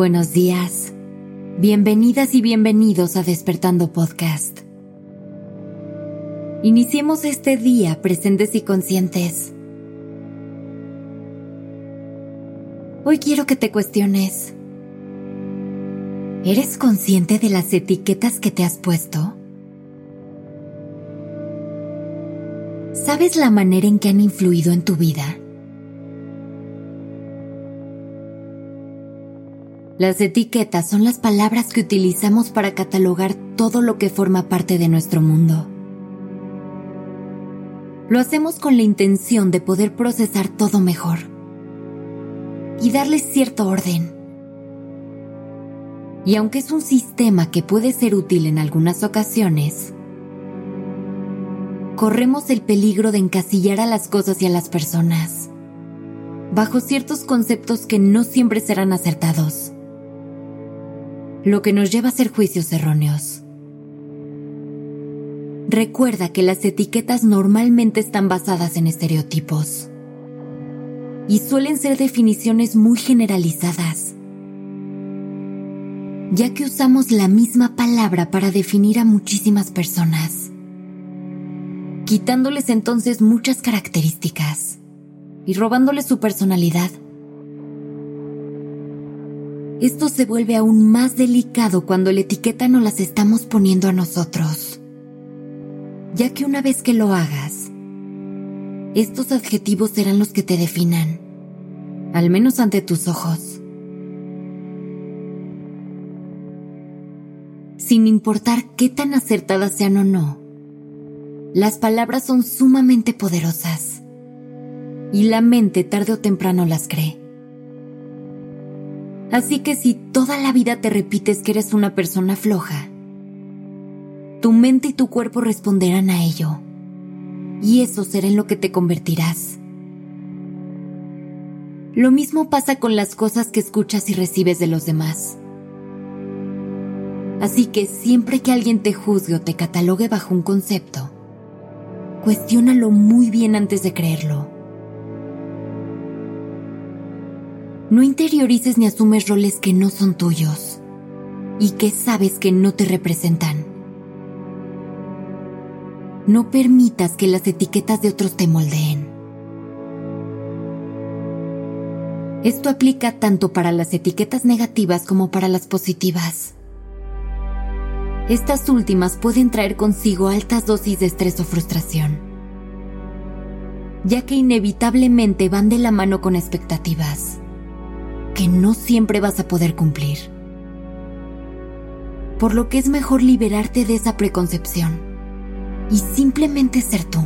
buenos días. Bienvenidas y bienvenidos a Despertando Podcast. Iniciemos este día presentes y conscientes. Hoy quiero que te cuestiones. ¿Eres consciente de las etiquetas que te has puesto? ¿Sabes la manera en que han influido en tu vida? Las etiquetas son las palabras que utilizamos para catalogar todo lo que forma parte de nuestro mundo. Lo hacemos con la intención de poder procesar todo mejor y darle cierto orden. Y aunque es un sistema que puede ser útil en algunas ocasiones, corremos el peligro de encasillar a las cosas y a las personas bajo ciertos conceptos que no siempre serán acertados lo que nos lleva a hacer juicios erróneos. Recuerda que las etiquetas normalmente están basadas en estereotipos y suelen ser definiciones muy generalizadas, ya que usamos la misma palabra para definir a muchísimas personas, quitándoles entonces muchas características y robándoles su personalidad esto se vuelve aún más delicado cuando la etiqueta no las estamos poniendo a nosotros. Ya que una vez que lo hagas, estos adjetivos serán los que te definan, al menos ante tus ojos. Sin importar qué tan acertadas sean o no, las palabras son sumamente poderosas y la mente tarde o temprano las cree. Así que si toda la vida te repites que eres una persona floja, tu mente y tu cuerpo responderán a ello. Y eso será en lo que te convertirás. Lo mismo pasa con las cosas que escuchas y recibes de los demás. Así que siempre que alguien te juzgue o te catalogue bajo un concepto, cuestiónalo muy bien antes de creerlo. No interiorices ni asumes roles que no son tuyos y que sabes que no te representan. No permitas que las etiquetas de otros te moldeen. Esto aplica tanto para las etiquetas negativas como para las positivas. Estas últimas pueden traer consigo altas dosis de estrés o frustración, ya que inevitablemente van de la mano con expectativas que no siempre vas a poder cumplir. Por lo que es mejor liberarte de esa preconcepción y simplemente ser tú.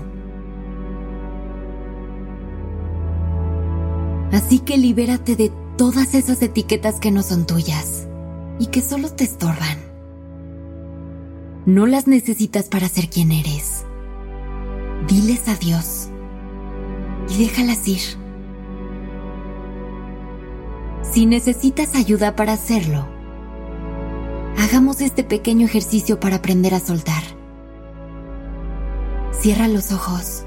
Así que libérate de todas esas etiquetas que no son tuyas y que solo te estorban. No las necesitas para ser quien eres. Diles adiós y déjalas ir. Si necesitas ayuda para hacerlo, hagamos este pequeño ejercicio para aprender a soltar. Cierra los ojos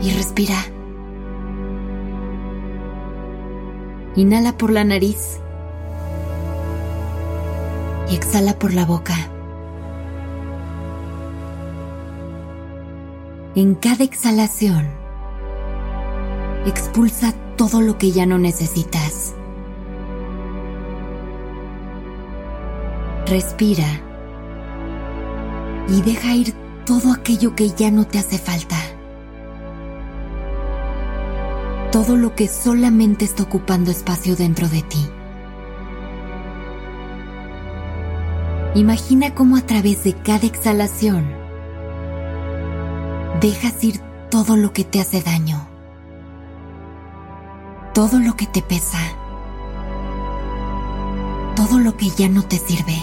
y respira. Inhala por la nariz y exhala por la boca. En cada exhalación, expulsa todo lo que ya no necesitas. Respira y deja ir todo aquello que ya no te hace falta. Todo lo que solamente está ocupando espacio dentro de ti. Imagina cómo a través de cada exhalación dejas ir todo lo que te hace daño todo lo que te pesa, todo lo que ya no te sirve.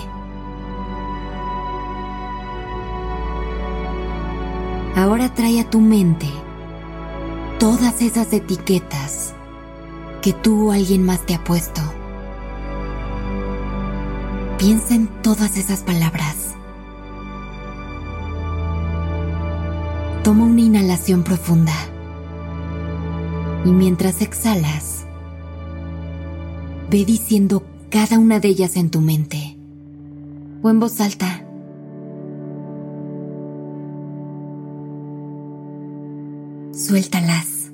Ahora trae a tu mente todas esas etiquetas que tú o alguien más te ha puesto. Piensa en todas esas palabras. Toma una inhalación profunda y mientras exhalas, ve diciendo cada una de ellas en tu mente o en voz alta. Suéltalas.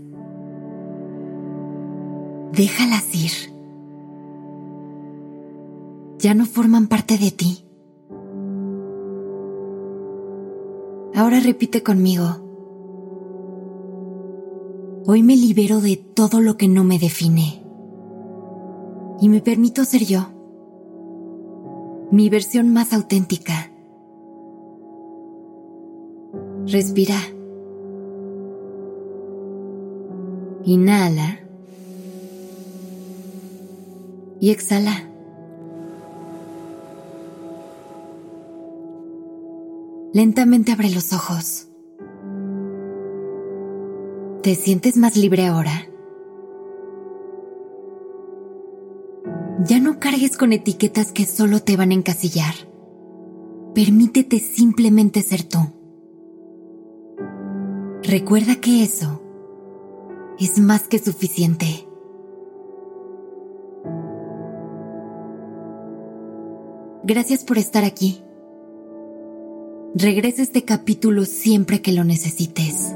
Déjalas ir. Ya no forman parte de ti. Ahora repite conmigo. Hoy me libero de todo lo que no me define. Y me permito ser yo. Mi versión más auténtica. Respira. Inhala. Y exhala. Lentamente abre los ojos. ¿Te sientes más libre ahora? Ya no cargues con etiquetas que solo te van a encasillar. Permítete simplemente ser tú. Recuerda que eso es más que suficiente. Gracias por estar aquí. Regresa este capítulo siempre que lo necesites.